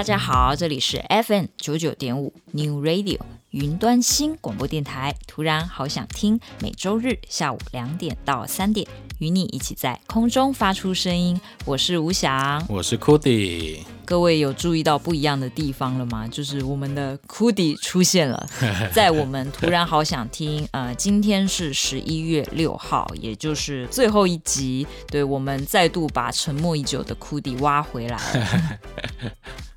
大家好，这里是 FM 九九点五 New Radio 云端新广播电台。突然好想听，每周日下午两点到三点，与你一起在空中发出声音。我是吴翔，我是 Cody。各位有注意到不一样的地方了吗？就是我们的 Cody 出现了，在我们突然好想听。呃，今天是十一月六号，也就是最后一集。对，我们再度把沉默已久的 Cody 挖回来了。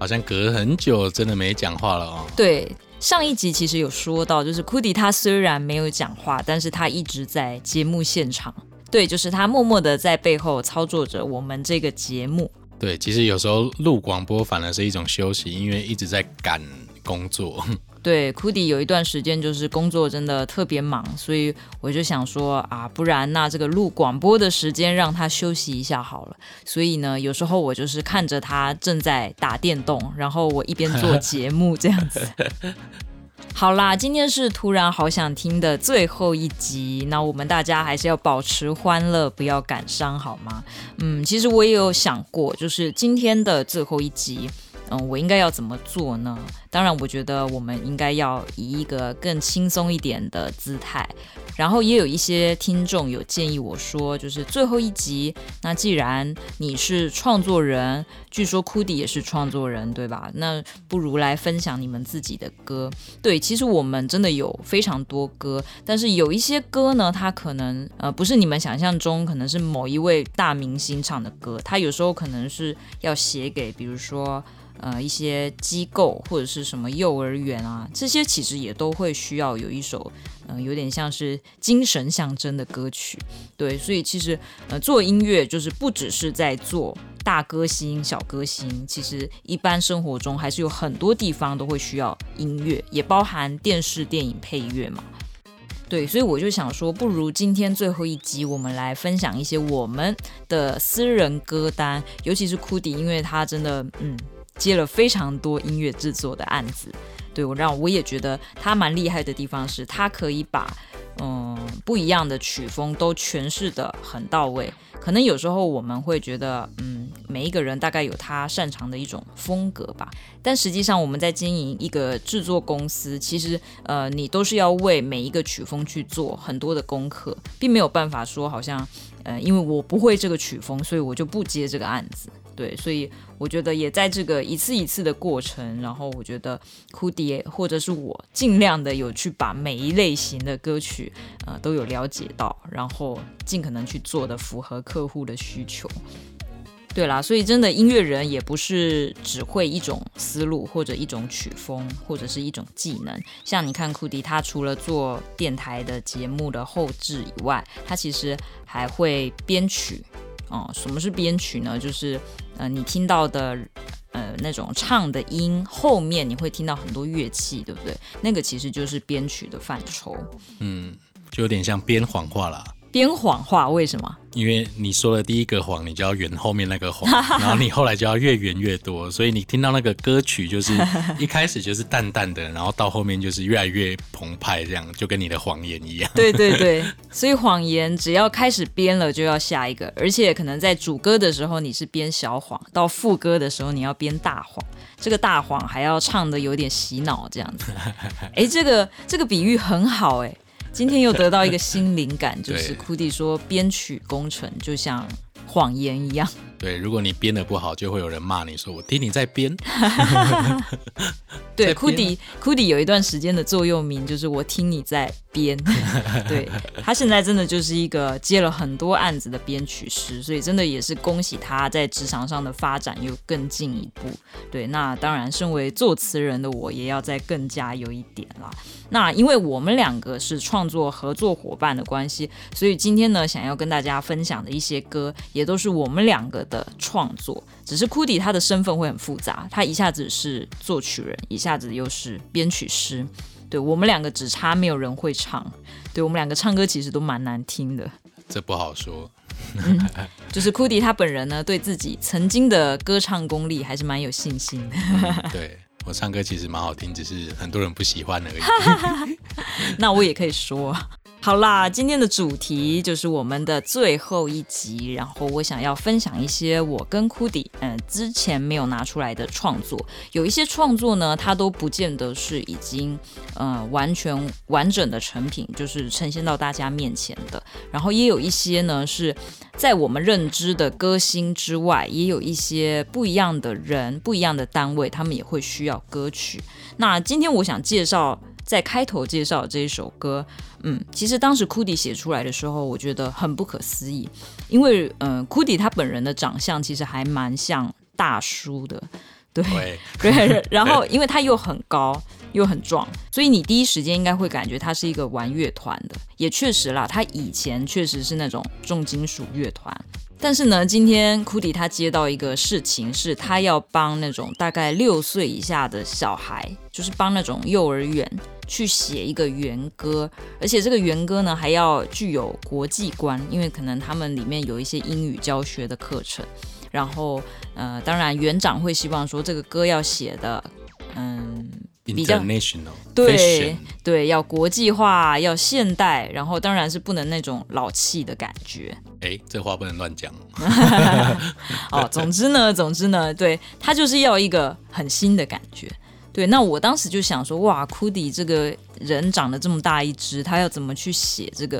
好像隔很久，真的没讲话了哦。对，上一集其实有说到，就是 Cody 他虽然没有讲话，但是他一直在节目现场。对，就是他默默的在背后操作着我们这个节目。对，其实有时候录广播反而是一种休息，因为一直在赶工作。对，Cody 有一段时间就是工作真的特别忙，所以我就想说啊，不然那这个录广播的时间让他休息一下好了。所以呢，有时候我就是看着他正在打电动，然后我一边做 节目这样子。好啦，今天是突然好想听的最后一集，那我们大家还是要保持欢乐，不要感伤，好吗？嗯，其实我也有想过，就是今天的最后一集。嗯，我应该要怎么做呢？当然，我觉得我们应该要以一个更轻松一点的姿态。然后也有一些听众有建议我说，就是最后一集，那既然你是创作人，据说 Cody 也是创作人，对吧？那不如来分享你们自己的歌。对，其实我们真的有非常多歌，但是有一些歌呢，它可能呃不是你们想象中，可能是某一位大明星唱的歌，它有时候可能是要写给，比如说。呃，一些机构或者是什么幼儿园啊，这些其实也都会需要有一首，呃，有点像是精神象征的歌曲。对，所以其实呃，做音乐就是不只是在做大歌星、小歌星，其实一般生活中还是有很多地方都会需要音乐，也包含电视、电影配乐嘛。对，所以我就想说，不如今天最后一集，我们来分享一些我们的私人歌单，尤其是库迪因为他真的，嗯。接了非常多音乐制作的案子，对，我让我也觉得他蛮厉害的地方是，他可以把嗯不一样的曲风都诠释得很到位。可能有时候我们会觉得，嗯，每一个人大概有他擅长的一种风格吧。但实际上我们在经营一个制作公司，其实呃你都是要为每一个曲风去做很多的功课，并没有办法说好像呃因为我不会这个曲风，所以我就不接这个案子。对，所以我觉得也在这个一次一次的过程，然后我觉得 Cody 或者是我尽量的有去把每一类型的歌曲，呃，都有了解到，然后尽可能去做的符合客户的需求。对啦，所以真的音乐人也不是只会一种思路或者一种曲风或者是一种技能。像你看 Cody，他除了做电台的节目的后置以外，他其实还会编曲。哦，什么是编曲呢？就是呃，你听到的呃那种唱的音后面，你会听到很多乐器，对不对？那个其实就是编曲的范畴。嗯，就有点像编谎话啦。编谎话为什么？因为你说了第一个谎，你就要圆后面那个谎，然后你后来就要越圆越多，所以你听到那个歌曲就是 一开始就是淡淡的，然后到后面就是越来越澎湃，这样就跟你的谎言一样。对对对，所以谎言只要开始编了，就要下一个，而且可能在主歌的时候你是编小谎，到副歌的时候你要编大谎，这个大谎还要唱的有点洗脑这样子。哎，这个这个比喻很好哎。今天又得到一个新灵感，就是 Cody 说编曲工程就像谎言一样。对，如果你编的不好，就会有人骂你说我听你在编。对，Cody Cody 有一段时间的座右铭就是我听你在编。对，他现在真的就是一个接了很多案子的编曲师，所以真的也是恭喜他在职场上的发展又更进一步。对，那当然，身为作词人的我也要再更加有一点啦。那因为我们两个是创作合作伙伴的关系，所以今天呢，想要跟大家分享的一些歌，也都是我们两个的创作。只是 Cody 他的身份会很复杂，他一下子是作曲人，一下子又是编曲师。对，我们两个只差没有人会唱，对，我们两个唱歌其实都蛮难听的。这不好说。嗯，就是 Cody 他本人呢，对自己曾经的歌唱功力还是蛮有信心的。嗯，对。我唱歌其实蛮好听，只是很多人不喜欢而已。那我也可以说，好啦，今天的主题就是我们的最后一集，然后我想要分享一些我跟库迪嗯之前没有拿出来的创作，有一些创作呢，它都不见得是已经呃完全完整的成品，就是呈现到大家面前的，然后也有一些呢是在我们认知的歌星之外，也有一些不一样的人、不一样的单位，他们也会需要歌曲。那今天我想介绍。在开头介绍这一首歌，嗯，其实当时 Cudi 写出来的时候，我觉得很不可思议，因为，嗯、呃，Cudi 他本人的长相其实还蛮像大叔的，对，对，然后因为他又很高又很壮，所以你第一时间应该会感觉他是一个玩乐团的，也确实啦，他以前确实是那种重金属乐团。但是呢，今天 Cudi 他接到一个事情，是他要帮那种大概六岁以下的小孩，就是帮那种幼儿园去写一个原歌，而且这个原歌呢还要具有国际观，因为可能他们里面有一些英语教学的课程。然后，呃，当然园长会希望说这个歌要写的，嗯。比较 International 对对，要国际化，要现代，然后当然是不能那种老气的感觉。哎，这话不能乱讲。哦，总之呢，总之呢，对，他就是要一个很新的感觉。对，那我当时就想说，哇库迪这个人长得这么大一只，他要怎么去写这个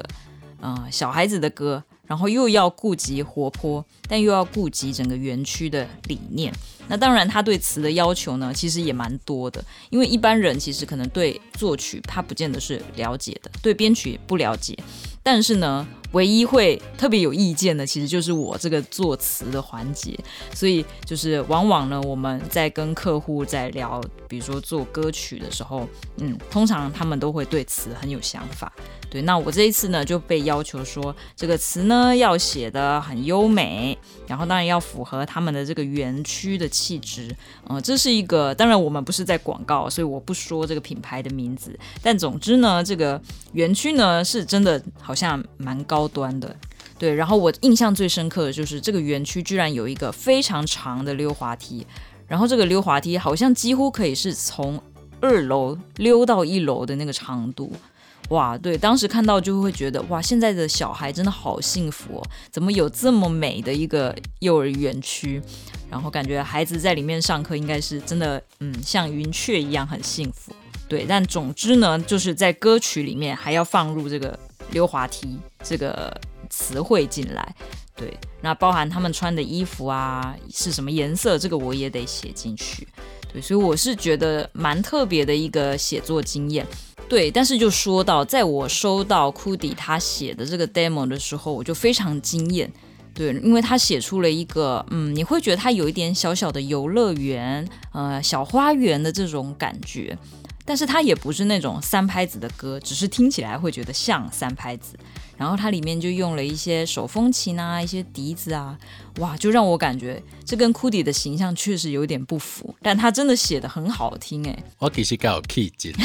啊、呃、小孩子的歌？然后又要顾及活泼，但又要顾及整个园区的理念。那当然，他对词的要求呢，其实也蛮多的。因为一般人其实可能对作曲他不见得是了解的，对编曲不了解。但是呢，唯一会特别有意见的，其实就是我这个作词的环节。所以就是往往呢，我们在跟客户在聊，比如说做歌曲的时候，嗯，通常他们都会对词很有想法。对，那我这一次呢就被要求说，这个词呢要写得很优美，然后当然要符合他们的这个园区的气质。嗯、这是一个，当然我们不是在广告，所以我不说这个品牌的名字。但总之呢，这个园区呢是真的好像蛮高端的。对，然后我印象最深刻的就是这个园区居然有一个非常长的溜滑梯，然后这个溜滑梯好像几乎可以是从二楼溜到一楼的那个长度。哇，对，当时看到就会觉得哇，现在的小孩真的好幸福哦，怎么有这么美的一个幼儿园区？然后感觉孩子在里面上课应该是真的，嗯，像云雀一样很幸福。对，但总之呢，就是在歌曲里面还要放入这个溜滑梯这个词汇进来。对，那包含他们穿的衣服啊是什么颜色，这个我也得写进去。对，所以我是觉得蛮特别的一个写作经验。对，但是就说到，在我收到库迪他写的这个 demo 的时候，我就非常惊艳。对，因为他写出了一个，嗯，你会觉得他有一点小小的游乐园，呃，小花园的这种感觉。但是它也不是那种三拍子的歌，只是听起来会觉得像三拍子。然后它里面就用了一些手风琴啊，一些笛子啊，哇，就让我感觉这跟 Cudi 的形象确实有点不符。但他真的写的很好听哎，我其实较有气质。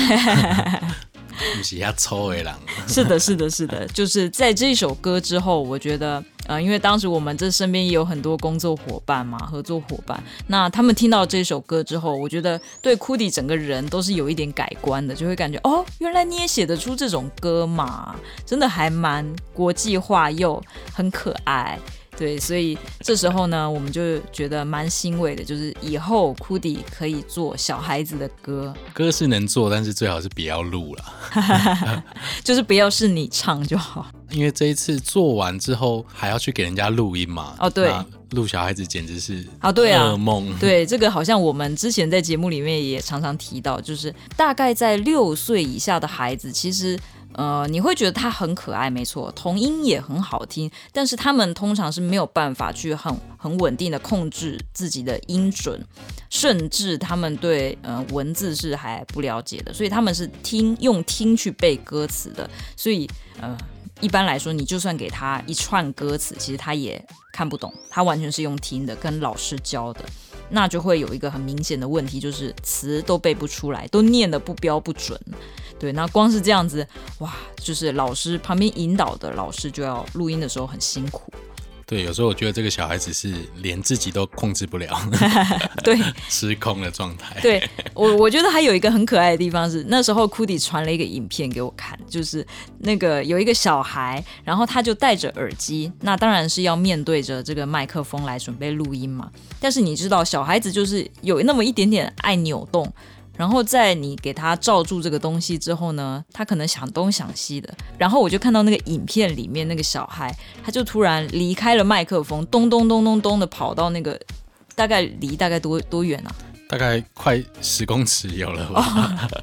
不是要抽的人。是的，是的，是的，就是在这首歌之后，我觉得，呃，因为当时我们这身边也有很多工作伙伴嘛，合作伙伴，那他们听到这首歌之后，我觉得对库迪整个人都是有一点改观的，就会感觉，哦，原来你也写得出这种歌嘛，真的还蛮国际化又很可爱。对，所以这时候呢，我们就觉得蛮欣慰的，就是以后 Cudi 可以做小孩子的歌，歌是能做，但是最好是不要录了，就是不要是你唱就好。因为这一次做完之后，还要去给人家录音嘛。哦，对，录小孩子简直是啊，对啊，噩梦。对，这个好像我们之前在节目里面也常常提到，就是大概在六岁以下的孩子，其实。呃，你会觉得他很可爱，没错，童音也很好听，但是他们通常是没有办法去很很稳定的控制自己的音准，甚至他们对呃文字是还不了解的，所以他们是听用听去背歌词的，所以呃一般来说，你就算给他一串歌词，其实他也看不懂，他完全是用听的，跟老师教的，那就会有一个很明显的问题，就是词都背不出来，都念得不标不准。对，那光是这样子，哇，就是老师旁边引导的老师就要录音的时候很辛苦。对，有时候我觉得这个小孩子是连自己都控制不了 对，失控的状态。对我，我觉得还有一个很可爱的地方是，那时候库迪传了一个影片给我看，就是那个有一个小孩，然后他就戴着耳机，那当然是要面对着这个麦克风来准备录音嘛。但是你知道，小孩子就是有那么一点点爱扭动。然后在你给他罩住这个东西之后呢，他可能想东想西的。然后我就看到那个影片里面那个小孩，他就突然离开了麦克风，咚咚咚咚咚的跑到那个大概离大概多多远啊？大概快十公尺有了吧。哦，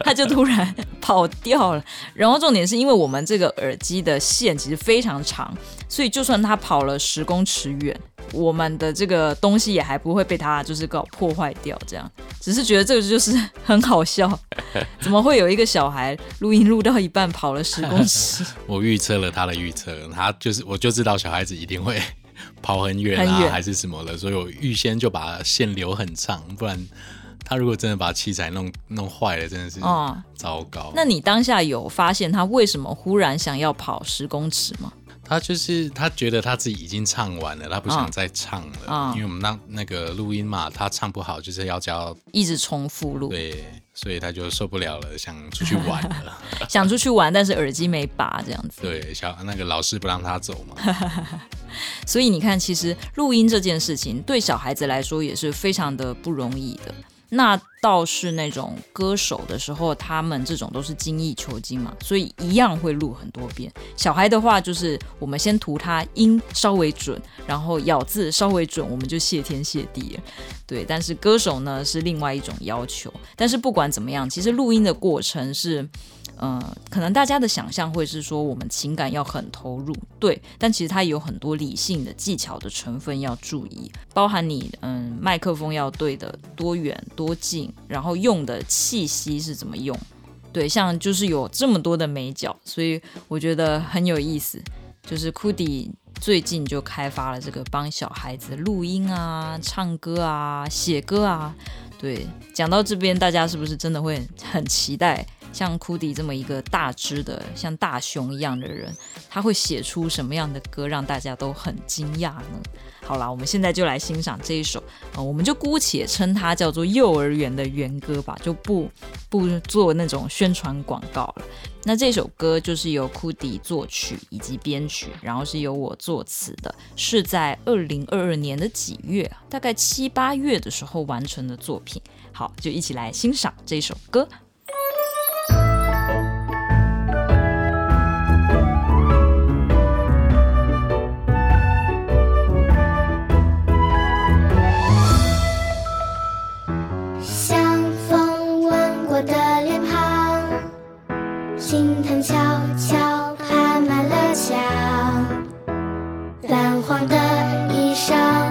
他就突然跑掉了。然后重点是因为我们这个耳机的线其实非常长，所以就算他跑了十公尺远。我们的这个东西也还不会被他就是搞破坏掉，这样只是觉得这个就是很好笑，怎么会有一个小孩录音录到一半跑了十公尺？我预测了他的预测，他就是我就知道小孩子一定会跑很远啊，远还是什么的，所以我预先就把线留很长，不然他如果真的把器材弄弄坏了，真的是糟糕。哦。那你当下有发现他为什么忽然想要跑十公尺吗？他就是他觉得他自己已经唱完了，他不想再唱了，哦、因为我们那那个录音嘛，他唱不好就是要叫一直重复录，对，所以他就受不了了，想出去玩了，想出去玩，但是耳机没拔这样子，对，小那个老师不让他走嘛，所以你看，其实录音这件事情对小孩子来说也是非常的不容易的。那倒是那种歌手的时候，他们这种都是精益求精嘛，所以一样会录很多遍。小孩的话，就是我们先图他音稍微准，然后咬字稍微准，我们就谢天谢地了。对，但是歌手呢是另外一种要求。但是不管怎么样，其实录音的过程是。嗯、可能大家的想象会是说我们情感要很投入，对，但其实它有很多理性的技巧的成分要注意，包含你嗯麦克风要对的多远多近，然后用的气息是怎么用，对，像就是有这么多的眉角，所以我觉得很有意思。就是库迪最近就开发了这个帮小孩子录音啊、唱歌啊、写歌啊，对，讲到这边大家是不是真的会很期待？像库迪这么一个大只的像大熊一样的人，他会写出什么样的歌让大家都很惊讶呢？好啦，我们现在就来欣赏这一首，呃，我们就姑且称它叫做幼儿园的园歌吧，就不不做那种宣传广告了。那这首歌就是由库迪作曲以及编曲，然后是由我作词的，是在二零二二年的几月，大概七八月的时候完成的作品。好，就一起来欣赏这首歌。悄悄爬满了墙泛黄的衣裳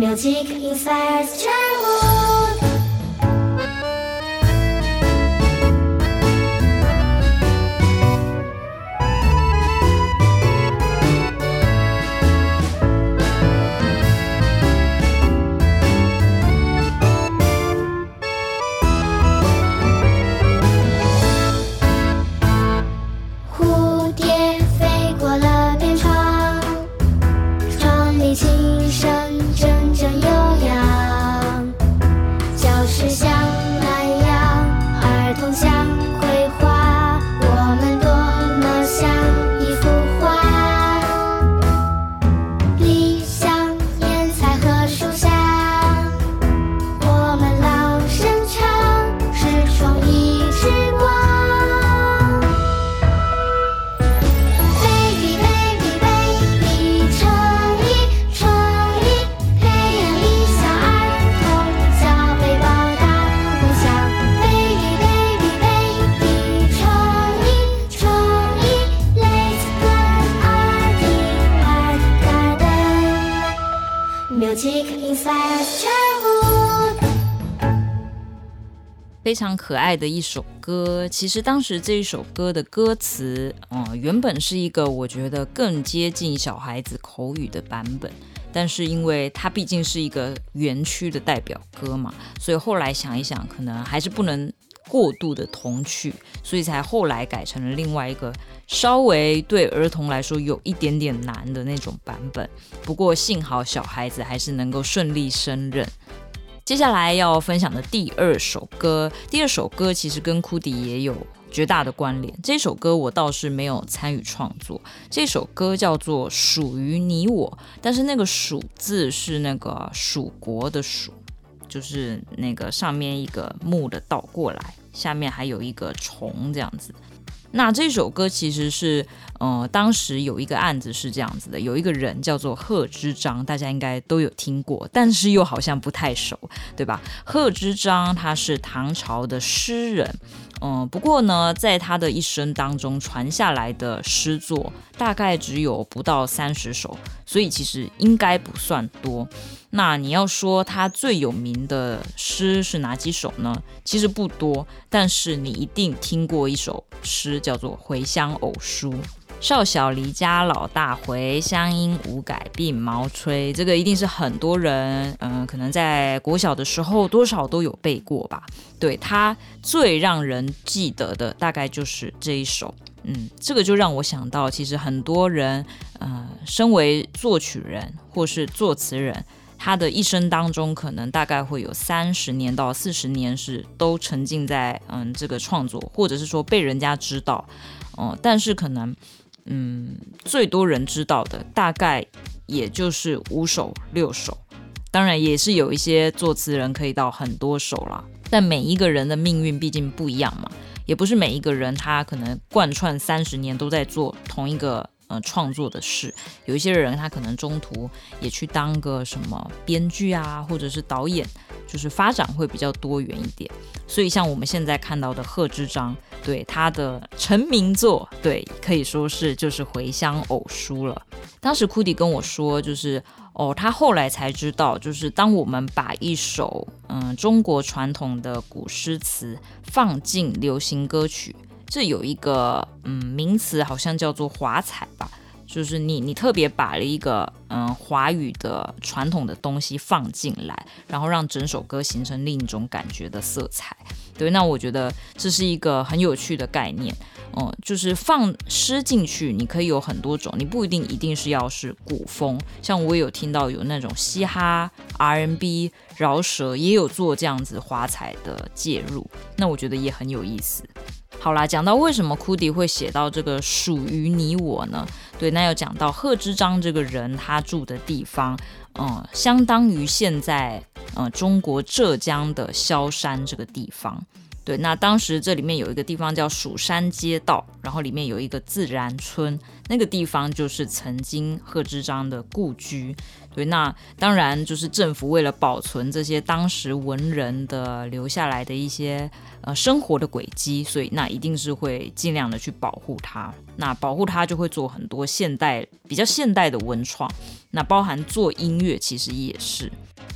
music inspires 全我。非常可爱的一首歌。其实当时这一首歌的歌词，嗯，原本是一个我觉得更接近小孩子口语的版本，但是因为它毕竟是一个园区的代表歌嘛，所以后来想一想，可能还是不能过度的童趣，所以才后来改成了另外一个稍微对儿童来说有一点点难的那种版本。不过幸好小孩子还是能够顺利胜任。接下来要分享的第二首歌，第二首歌其实跟库迪也有绝大的关联。这首歌我倒是没有参与创作，这首歌叫做《属于你我》，但是那个“属”字是那个蜀国的“蜀”，就是那个上面一个木的倒过来，下面还有一个虫这样子。那这首歌其实是，呃，当时有一个案子是这样子的，有一个人叫做贺知章，大家应该都有听过，但是又好像不太熟，对吧？贺知章他是唐朝的诗人。嗯，不过呢，在他的一生当中传下来的诗作大概只有不到三十首，所以其实应该不算多。那你要说他最有名的诗是哪几首呢？其实不多，但是你一定听过一首诗，叫做《回乡偶书》。少小离家老大回，乡音无改鬓毛衰。这个一定是很多人，嗯、可能在国小的时候多少都有背过吧。对，他最让人记得的大概就是这一首。嗯，这个就让我想到，其实很多人，呃，身为作曲人或是作词人，他的一生当中可能大概会有三十年到四十年是都沉浸在嗯这个创作，或者是说被人家知道，哦、但是可能。嗯，最多人知道的大概也就是五首六首，当然也是有一些作词人可以到很多首啦。但每一个人的命运毕竟不一样嘛，也不是每一个人他可能贯穿三十年都在做同一个呃创作的事。有一些人他可能中途也去当个什么编剧啊，或者是导演，就是发展会比较多元一点。所以像我们现在看到的贺知章。对他的成名作，对，可以说是就是《回乡偶书》了。当时库迪跟我说，就是哦，他后来才知道，就是当我们把一首嗯中国传统的古诗词放进流行歌曲，这有一个嗯名词，好像叫做华彩吧。就是你，你特别把了一个嗯华语的传统的东西放进来，然后让整首歌形成另一种感觉的色彩。对，那我觉得这是一个很有趣的概念。嗯，就是放诗进去，你可以有很多种，你不一定一定是要是古风。像我也有听到有那种嘻哈、R&B、饶舌，也有做这样子华彩的介入。那我觉得也很有意思。好啦，讲到为什么库迪会写到这个属于你我呢？对，那要讲到贺知章这个人，他住的地方，嗯，相当于现在，嗯，中国浙江的萧山这个地方。对，那当时这里面有一个地方叫蜀山街道，然后里面有一个自然村，那个地方就是曾经贺知章的故居。对，那当然就是政府为了保存这些当时文人的留下来的一些呃生活的轨迹，所以那一定是会尽量的去保护它。那保护它就会做很多现代比较现代的文创，那包含做音乐其实也是。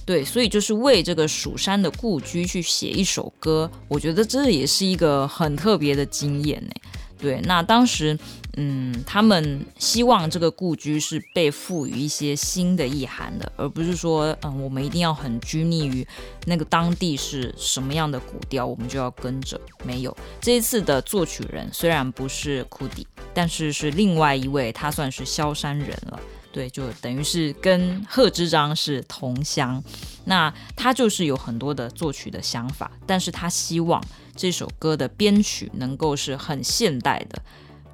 对，所以就是为这个蜀山的故居去写一首歌，我觉得这也是一个很特别的经验呢。对，那当时，嗯，他们希望这个故居是被赋予一些新的意涵的，而不是说，嗯，我们一定要很拘泥于那个当地是什么样的古调，我们就要跟着。没有，这一次的作曲人虽然不是库迪，但是是另外一位，他算是萧山人了。对，就等于是跟贺知章是同乡，那他就是有很多的作曲的想法，但是他希望这首歌的编曲能够是很现代的，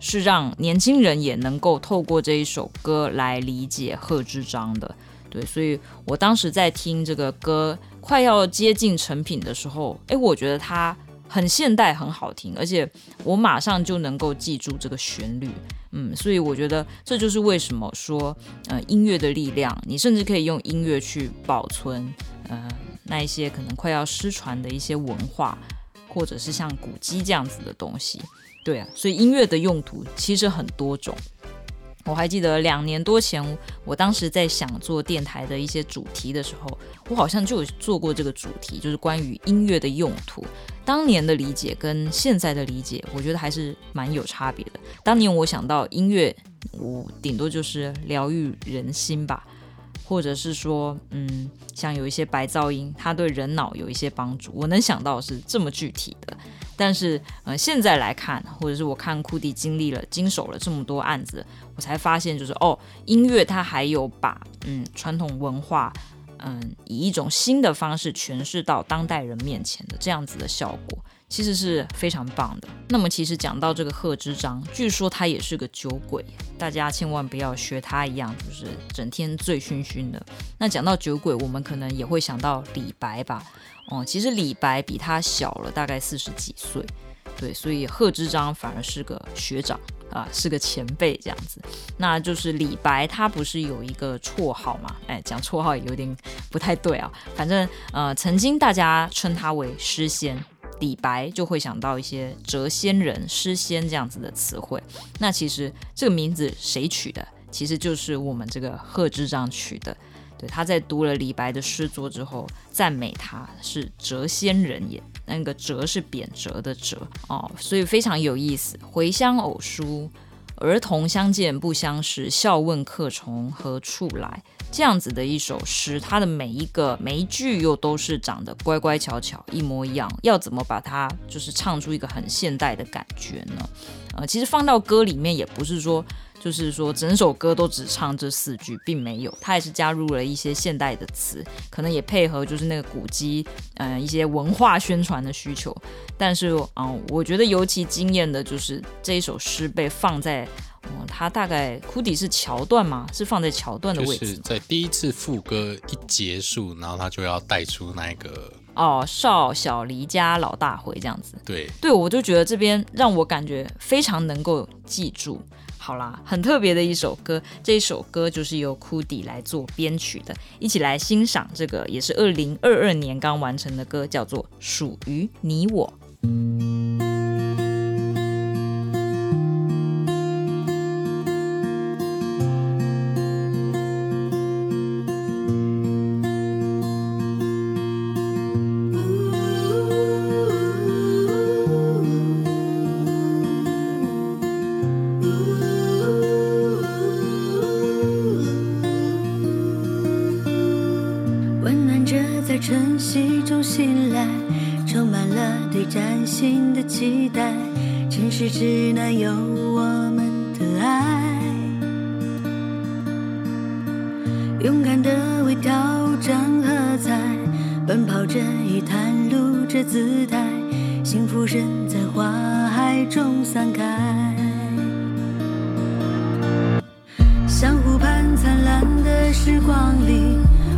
是让年轻人也能够透过这一首歌来理解贺知章的。对，所以我当时在听这个歌快要接近成品的时候，诶，我觉得它很现代，很好听，而且我马上就能够记住这个旋律。嗯，所以我觉得这就是为什么说，呃，音乐的力量，你甚至可以用音乐去保存，呃，那一些可能快要失传的一些文化，或者是像古迹这样子的东西。对啊，所以音乐的用途其实很多种。我还记得两年多前，我当时在想做电台的一些主题的时候，我好像就有做过这个主题，就是关于音乐的用途。当年的理解跟现在的理解，我觉得还是蛮有差别的。当年我想到音乐，我顶多就是疗愈人心吧。或者是说，嗯，像有一些白噪音，它对人脑有一些帮助。我能想到是这么具体的，但是，呃，现在来看，或者是我看库迪经历了、经手了这么多案子，我才发现，就是哦，音乐它还有把，嗯，传统文化，嗯，以一种新的方式诠释到当代人面前的这样子的效果。其实是非常棒的。那么，其实讲到这个贺知章，据说他也是个酒鬼，大家千万不要学他一样，就是整天醉醺醺的。那讲到酒鬼，我们可能也会想到李白吧？哦，其实李白比他小了大概四十几岁，对，所以贺知章反而是个学长啊，是个前辈这样子。那就是李白，他不是有一个绰号吗？哎，讲绰号也有点不太对啊。反正呃，曾经大家称他为诗仙。李白就会想到一些谪仙人、诗仙这样子的词汇。那其实这个名字谁取的？其实就是我们这个贺知章取的。对，他在读了李白的诗作之后，赞美他是谪仙人也。那个谪是贬谪的谪哦，所以非常有意思。回乡偶书，儿童相见不相识，笑问客从何处来。这样子的一首诗，它的每一个每一句又都是长得乖乖巧巧，一模一样。要怎么把它就是唱出一个很现代的感觉呢？呃，其实放到歌里面也不是说就是说整首歌都只唱这四句，并没有，他也是加入了一些现代的词，可能也配合就是那个古迹，嗯、呃，一些文化宣传的需求。但是，嗯、呃，我觉得尤其惊艳的就是这一首诗被放在。嗯，它大概库底是桥段吗？是放在桥段的位置，就是在第一次副歌一结束，然后他就要带出那个哦，少小离家老大回这样子。对，对，我就觉得这边让我感觉非常能够记住。好啦，很特别的一首歌，这一首歌就是由库迪来做编曲的，一起来欣赏这个也是二零二二年刚完成的歌，叫做《属于你我》。期待城市只能有我们的爱，勇敢的为挑战喝彩，奔跑着以袒露着姿态，幸福仍在花海中散开，像湖畔灿烂的时光里，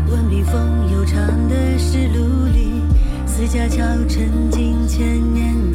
问笔锋悠长的丝路里，四家桥沉浸千年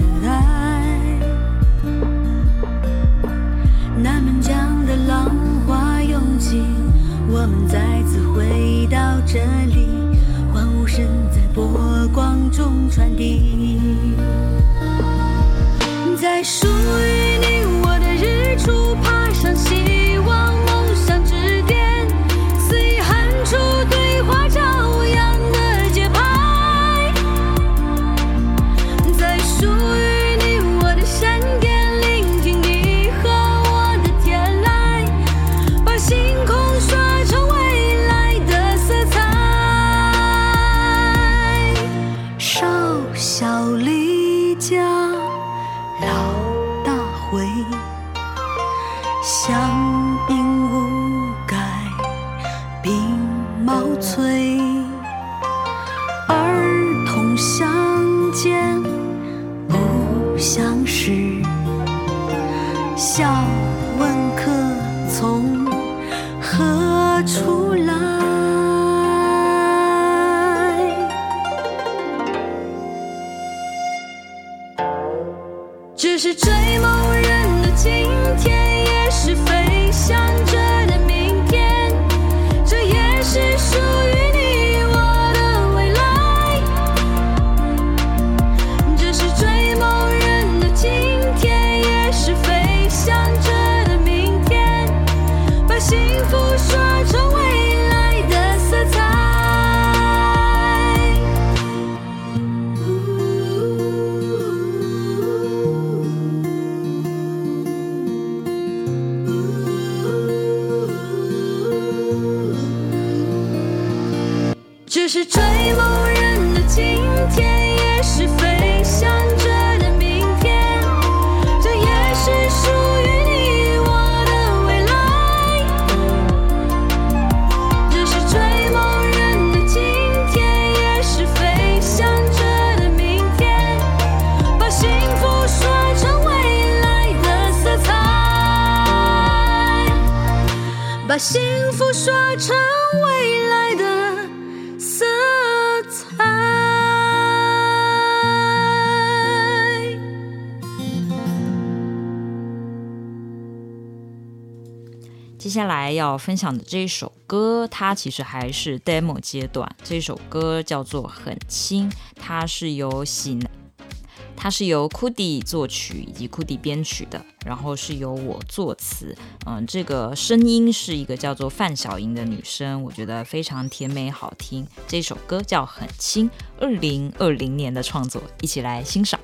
要分享的这一首歌，它其实还是 demo 阶段。这首歌叫做《很轻》，它是由喜，它是由 k u d i 作曲以及 k u d i 编曲的，然后是由我作词。嗯，这个声音是一个叫做范小莹的女生，我觉得非常甜美好听。这首歌叫《很轻》，二零二零年的创作，一起来欣赏。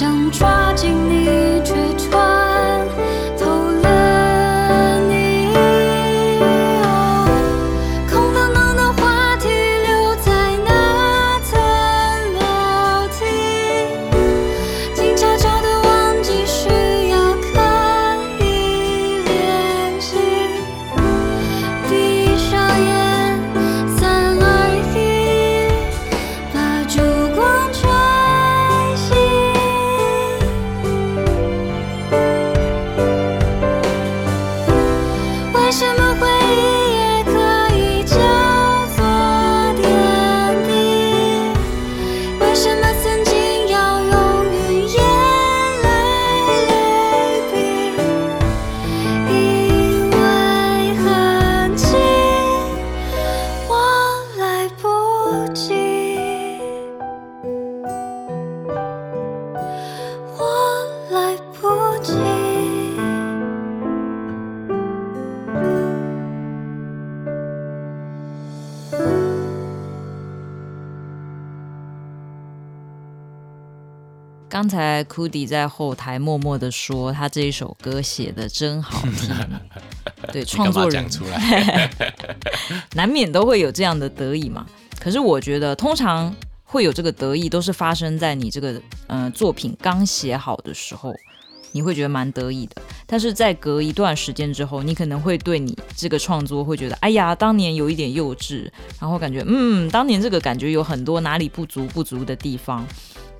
想抓紧你才 Cudi 在后台默默的说，他这一首歌写的真好听。对，创作人出来 难免都会有这样的得意嘛。可是我觉得，通常会有这个得意，都是发生在你这个呃作品刚写好的时候。你会觉得蛮得意的，但是在隔一段时间之后，你可能会对你这个创作会觉得，哎呀，当年有一点幼稚，然后感觉，嗯，当年这个感觉有很多哪里不足不足的地方。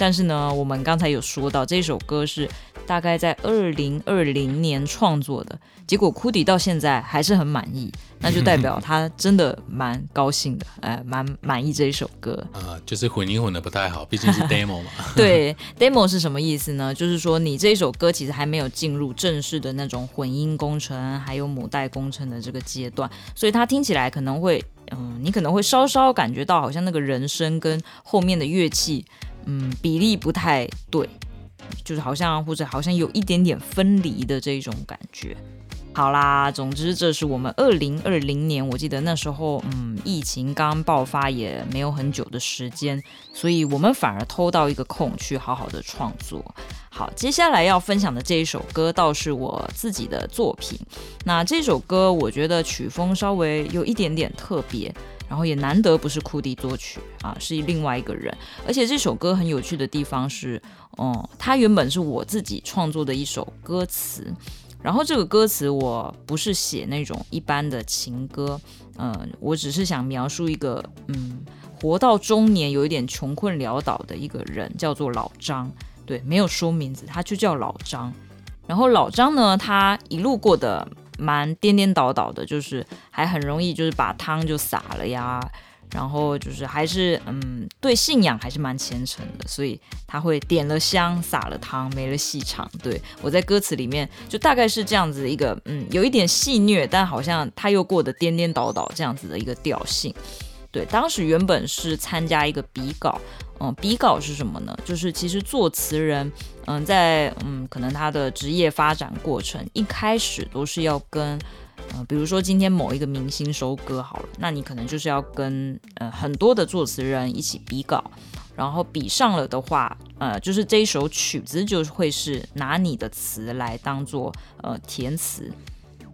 但是呢，我们刚才有说到，这首歌是大概在二零二零年创作的，结果 Cudi 到现在还是很满意，那就代表他真的蛮高兴的，哎，蛮满意这一首歌。呃，就是混音混的不太好，毕竟是 demo 嘛。对，demo 是什么意思呢？就是说你这一首歌其实还没有进入正式的那种混音工程，还有母带工程的这个阶段，所以它听起来可能会，嗯，你可能会稍稍感觉到好像那个人声跟后面的乐器。嗯，比例不太对，就是好像或者好像有一点点分离的这种感觉。好啦，总之这是我们二零二零年，我记得那时候，嗯，疫情刚爆发也没有很久的时间，所以我们反而偷到一个空去好好的创作。好，接下来要分享的这一首歌倒是我自己的作品。那这首歌我觉得曲风稍微有一点点特别。然后也难得不是库迪作曲啊，是另外一个人。而且这首歌很有趣的地方是，哦、嗯，它原本是我自己创作的一首歌词。然后这个歌词我不是写那种一般的情歌，嗯，我只是想描述一个，嗯，活到中年有一点穷困潦倒的一个人，叫做老张。对，没有说名字，他就叫老张。然后老张呢，他一路过得。蛮颠颠倒倒的，就是还很容易就是把汤就洒了呀，然后就是还是嗯对信仰还是蛮虔诚的，所以他会点了香洒了汤没了戏唱。对，我在歌词里面就大概是这样子一个嗯有一点戏谑，但好像他又过得颠颠倒倒这样子的一个调性。对，当时原本是参加一个比稿，嗯，比稿是什么呢？就是其实作词人，嗯，在嗯，可能他的职业发展过程一开始都是要跟，呃，比如说今天某一个明星收歌好了，那你可能就是要跟呃很多的作词人一起比稿，然后比上了的话，呃，就是这一首曲子就会是拿你的词来当做呃填词，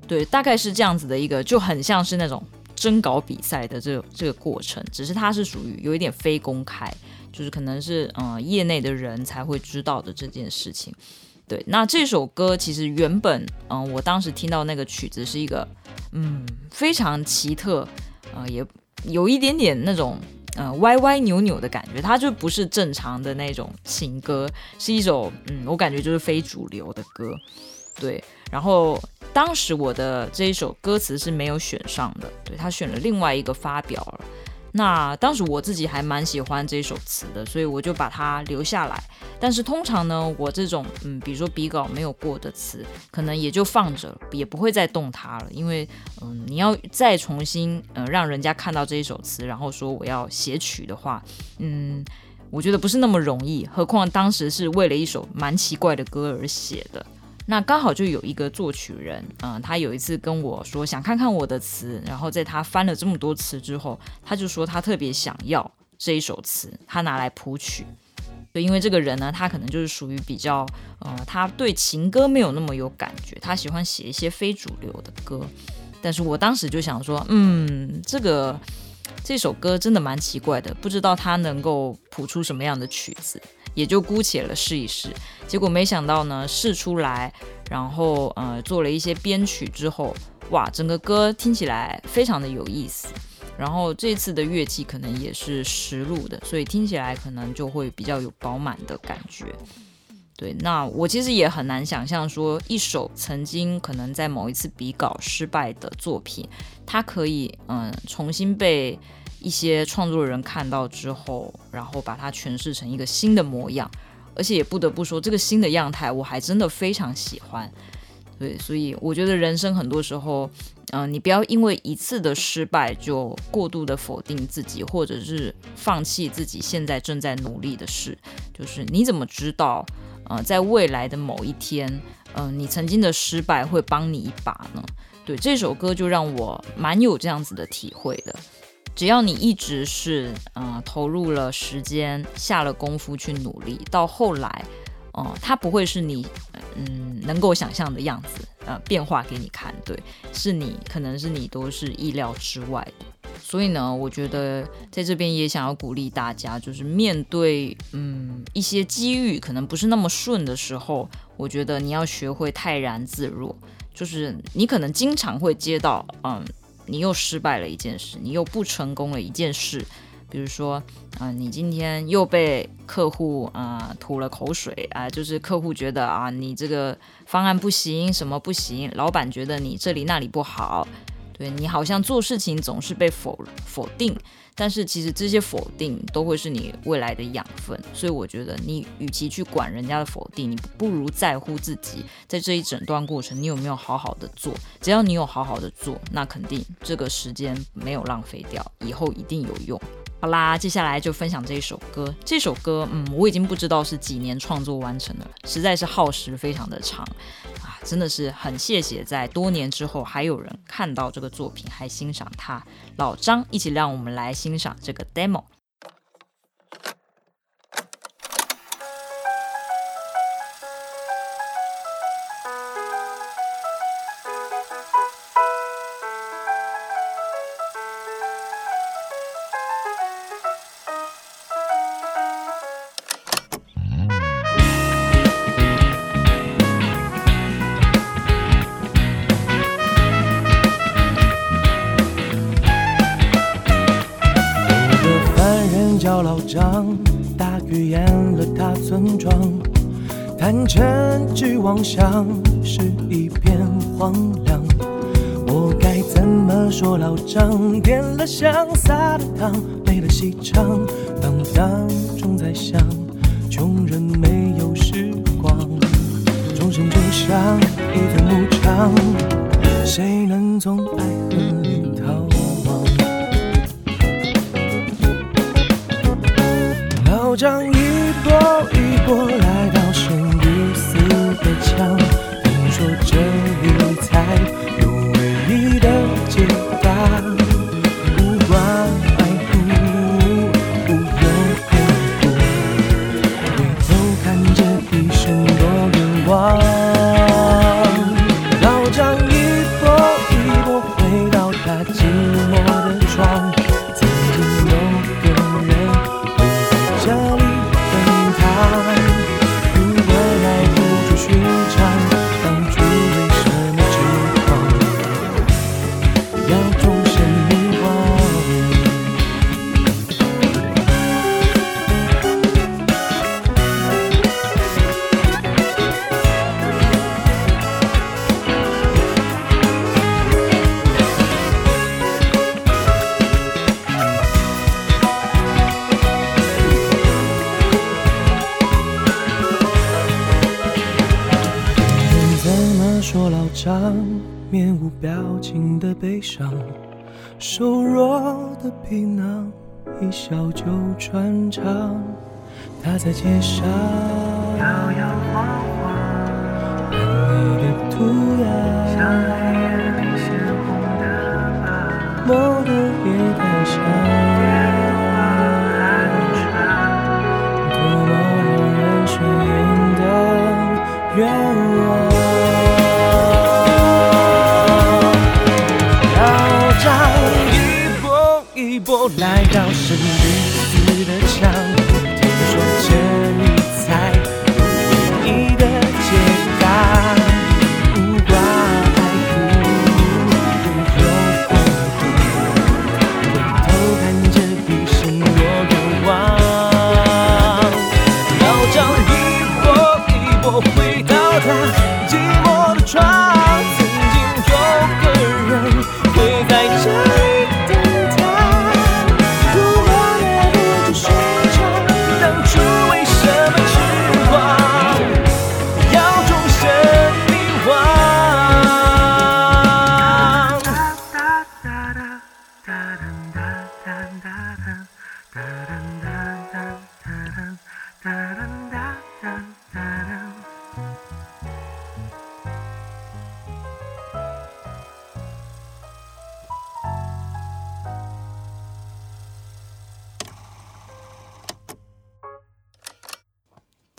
对，大概是这样子的一个，就很像是那种。征稿比赛的这个这个过程，只是它是属于有一点非公开，就是可能是嗯、业内的人才会知道的这件事情。对，那这首歌其实原本嗯、我当时听到那个曲子是一个嗯非常奇特，呃，也有一点点那种嗯、歪歪扭扭的感觉，它就不是正常的那种情歌，是一首嗯我感觉就是非主流的歌。对，然后。当时我的这一首歌词是没有选上的，对，他选了另外一个发表了。那当时我自己还蛮喜欢这首词的，所以我就把它留下来。但是通常呢，我这种嗯，比如说笔稿没有过的词，可能也就放着，也不会再动它了，因为嗯，你要再重新呃让人家看到这一首词，然后说我要写曲的话，嗯，我觉得不是那么容易。何况当时是为了一首蛮奇怪的歌而写的。那刚好就有一个作曲人，嗯，他有一次跟我说想看看我的词，然后在他翻了这么多词之后，他就说他特别想要这一首词，他拿来谱曲。对，因为这个人呢，他可能就是属于比较，呃，他对情歌没有那么有感觉，他喜欢写一些非主流的歌。但是我当时就想说，嗯，这个这首歌真的蛮奇怪的，不知道他能够谱出什么样的曲子。也就姑且了试一试，结果没想到呢，试出来，然后呃做了一些编曲之后，哇，整个歌听起来非常的有意思。然后这次的乐器可能也是实录的，所以听起来可能就会比较有饱满的感觉。对，那我其实也很难想象说，一首曾经可能在某一次比稿失败的作品，它可以嗯重新被。一些创作人看到之后，然后把它诠释成一个新的模样，而且也不得不说，这个新的样态我还真的非常喜欢。对，所以我觉得人生很多时候，嗯、你不要因为一次的失败就过度的否定自己，或者是放弃自己现在正在努力的事。就是你怎么知道，呃，在未来的某一天，嗯、你曾经的失败会帮你一把呢？对，这首歌就让我蛮有这样子的体会的。只要你一直是嗯、呃、投入了时间，下了功夫去努力，到后来哦、呃，它不会是你嗯能够想象的样子，呃，变化给你看，对，是你可能是你都是意料之外的。所以呢，我觉得在这边也想要鼓励大家，就是面对嗯一些机遇可能不是那么顺的时候，我觉得你要学会泰然自若。就是你可能经常会接到嗯，你又失败了一件事，你又不成功了一件事，比如说啊、你今天又被客户啊、吐了口水啊、就是客户觉得啊你这个方案不行，什么不行，老板觉得你这里那里不好。对，你好像做事情总是被否否定，但是其实这些否定都会是你未来的养分，所以我觉得你与其去管人家的否定，你不如在乎自己在这一整段过程你有没有好好的做。只要你有好好的做，那肯定这个时间没有浪费掉，以后一定有用。好啦，接下来就分享这一首歌。这首歌，嗯，我已经不知道是几年创作完成的了，实在是耗时非常的长！真的是很谢谢，在多年之后还有人看到这个作品，还欣赏它。老张，一起让我们来欣赏这个 demo。想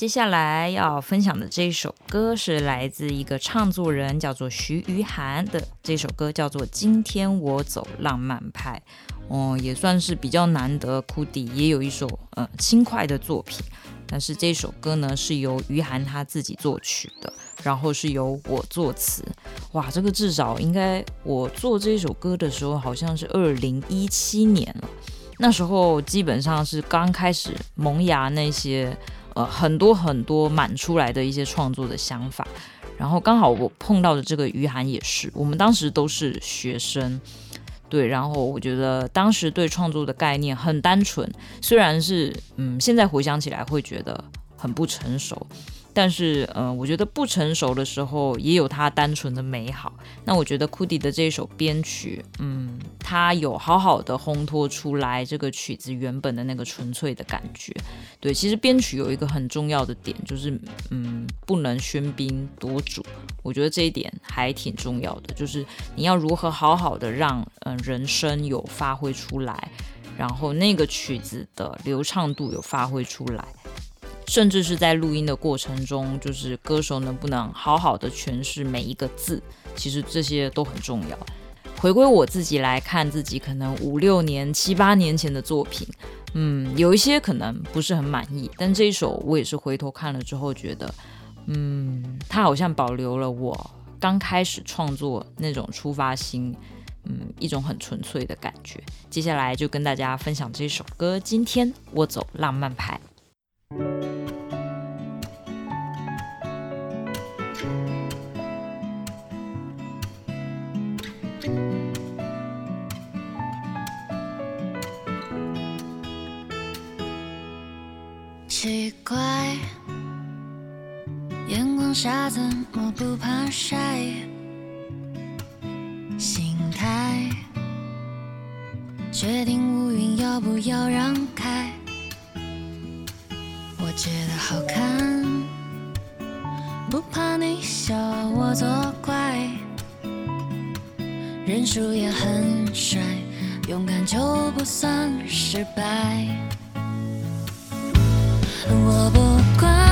接下来要分享的这一首歌是来自一个唱作人，叫做徐于涵的。这首歌叫做《今天我走浪漫派》，哦，也算是比较难得。库迪也有一首呃轻快的作品，但是这首歌呢是由于涵他自己作曲的，然后是由我作词。哇，这个至少应该我做这首歌的时候好像是二零一七年了，那时候基本上是刚开始萌芽那些。呃，很多很多满出来的一些创作的想法，然后刚好我碰到的这个余涵也是，我们当时都是学生，对，然后我觉得当时对创作的概念很单纯，虽然是嗯，现在回想起来会觉得很不成熟。但是，呃，我觉得不成熟的时候也有它单纯的美好。那我觉得库迪的这首编曲，嗯，他有好好的烘托出来这个曲子原本的那个纯粹的感觉。对，其实编曲有一个很重要的点，就是，嗯，不能喧宾夺主。我觉得这一点还挺重要的，就是你要如何好好的让，嗯、人声有发挥出来，然后那个曲子的流畅度有发挥出来。甚至是在录音的过程中，就是歌手能不能好好的诠释每一个字，其实这些都很重要。回归我自己来看自己可能五六年、七八年前的作品，嗯，有一些可能不是很满意，但这一首我也是回头看了之后觉得，嗯，它好像保留了我刚开始创作那种出发心，嗯，一种很纯粹的感觉。接下来就跟大家分享这首歌，今天我走浪漫派。阳光下怎么不怕晒？心态，决定乌云要不要让开？我觉得好看，不怕你笑我作怪，认输也很帅，勇敢就不算失败。我不管。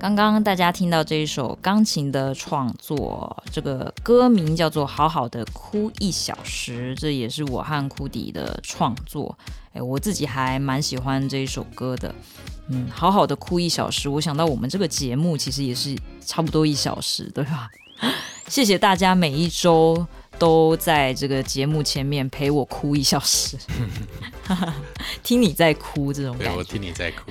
刚刚大家听到这一首钢琴的创作，这个歌名叫做《好好的哭一小时》，这也是我和库迪的创作。哎，我自己还蛮喜欢这一首歌的。嗯，好好的哭一小时，我想到我们这个节目其实也是差不多一小时，对吧？谢谢大家每一周都在这个节目前面陪我哭一小时，听你在哭这种感觉。我听你在哭。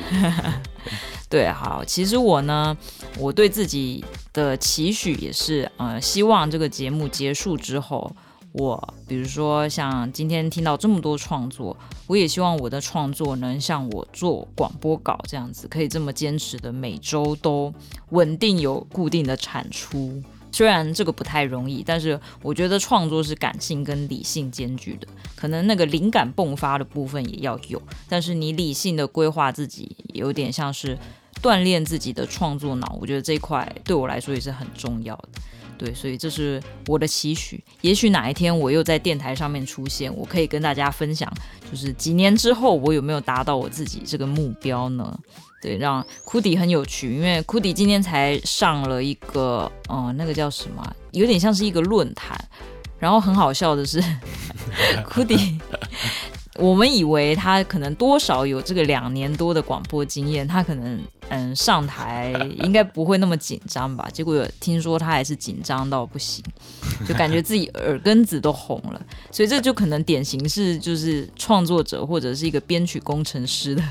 对，好，其实我呢，我对自己的期许也是，呃，希望这个节目结束之后，我比如说像今天听到这么多创作，我也希望我的创作能像我做广播稿这样子，可以这么坚持的每周都稳定有固定的产出。虽然这个不太容易，但是我觉得创作是感性跟理性兼具的，可能那个灵感迸发的部分也要有，但是你理性的规划自己，有点像是锻炼自己的创作脑，我觉得这一块对我来说也是很重要的。对，所以这是我的期许。也许哪一天我又在电台上面出现，我可以跟大家分享，就是几年之后我有没有达到我自己这个目标呢？对，让库迪很有趣，因为库迪今天才上了一个，呃，那个叫什么，有点像是一个论坛。然后很好笑的是，库迪，我们以为他可能多少有这个两年多的广播经验，他可能嗯上台应该不会那么紧张吧？结果听说他还是紧张到不行，就感觉自己耳根子都红了。所以这就可能典型是就是创作者或者是一个编曲工程师的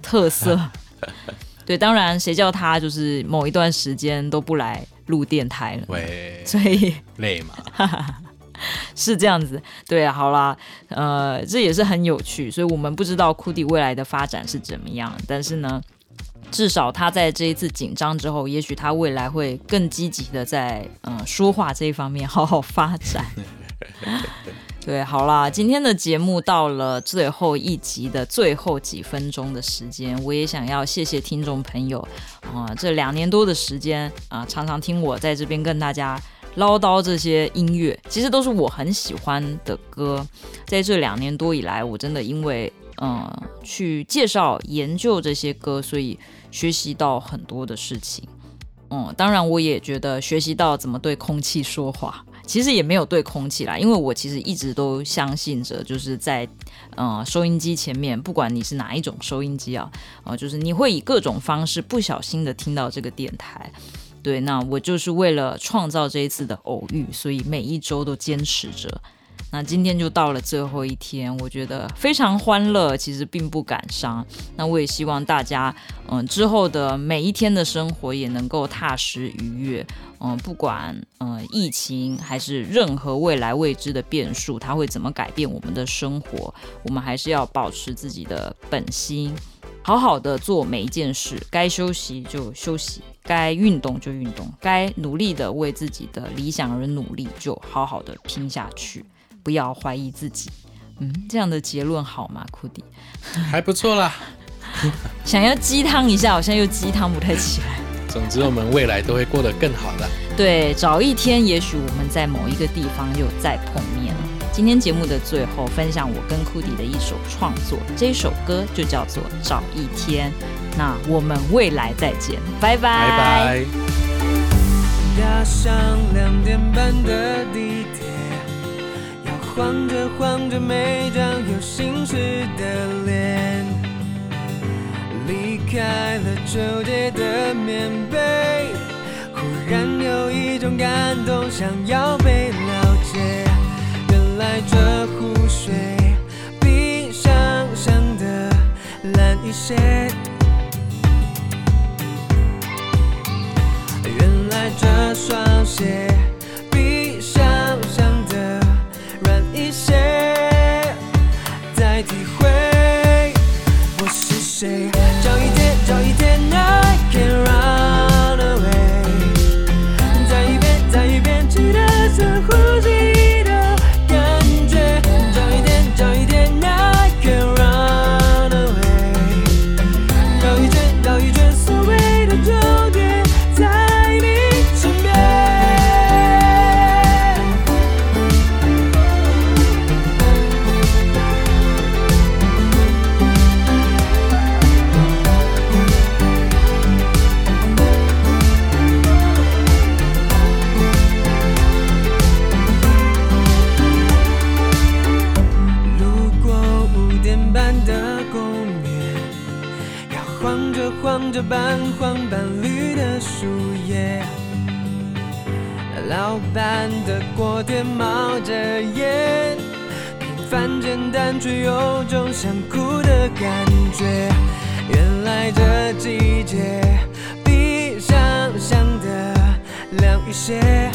特色。对，当然，谁叫他就是某一段时间都不来录电台了，喂，所以累嘛，是这样子。对啊，好啦，呃，这也是很有趣，所以我们不知道库迪未来的发展是怎么样，但是呢，至少他在这一次紧张之后，也许他未来会更积极的在嗯说话这一方面好好发展。对，好啦，今天的节目到了最后一集的最后几分钟的时间，我也想要谢谢听众朋友啊、呃，这两年多的时间啊、呃，常常听我在这边跟大家唠叨这些音乐，其实都是我很喜欢的歌。在这两年多以来，我真的因为嗯、去介绍研究这些歌，所以学习到很多的事情。嗯，当然我也觉得学习到怎么对空气说话。其实也没有对空气啦，因为我其实一直都相信着，就是在呃收音机前面，不管你是哪一种收音机啊，呃，就是你会以各种方式不小心的听到这个电台。对，那我就是为了创造这一次的偶遇，所以每一周都坚持着。那今天就到了最后一天，我觉得非常欢乐，其实并不感伤。那我也希望大家，嗯、之后的每一天的生活也能够踏实愉悦。嗯、不管嗯、疫情还是任何未来未知的变数，它会怎么改变我们的生活，我们还是要保持自己的本心，好好的做每一件事。该休息就休息，该运动就运动，该努力的为自己的理想而努力，就好好的拼下去。不要怀疑自己，嗯，这样的结论好吗？库迪，还不错啦。想要鸡汤一下，好像又鸡汤不太起来。总之，我们未来都会过得更好的。对，早一天，也许我们在某一个地方又再碰面了。今天节目的最后，分享我跟库迪的一首创作，这首歌就叫做《早一天》。那我们未来再见，拜拜。拜拜。搭上两点半的地铁。晃着晃着每张有心事的脸，离开了纠结的棉被，忽然有一种感动，想要被了解。原来这湖水比想象的蓝一些，原来这双鞋。些。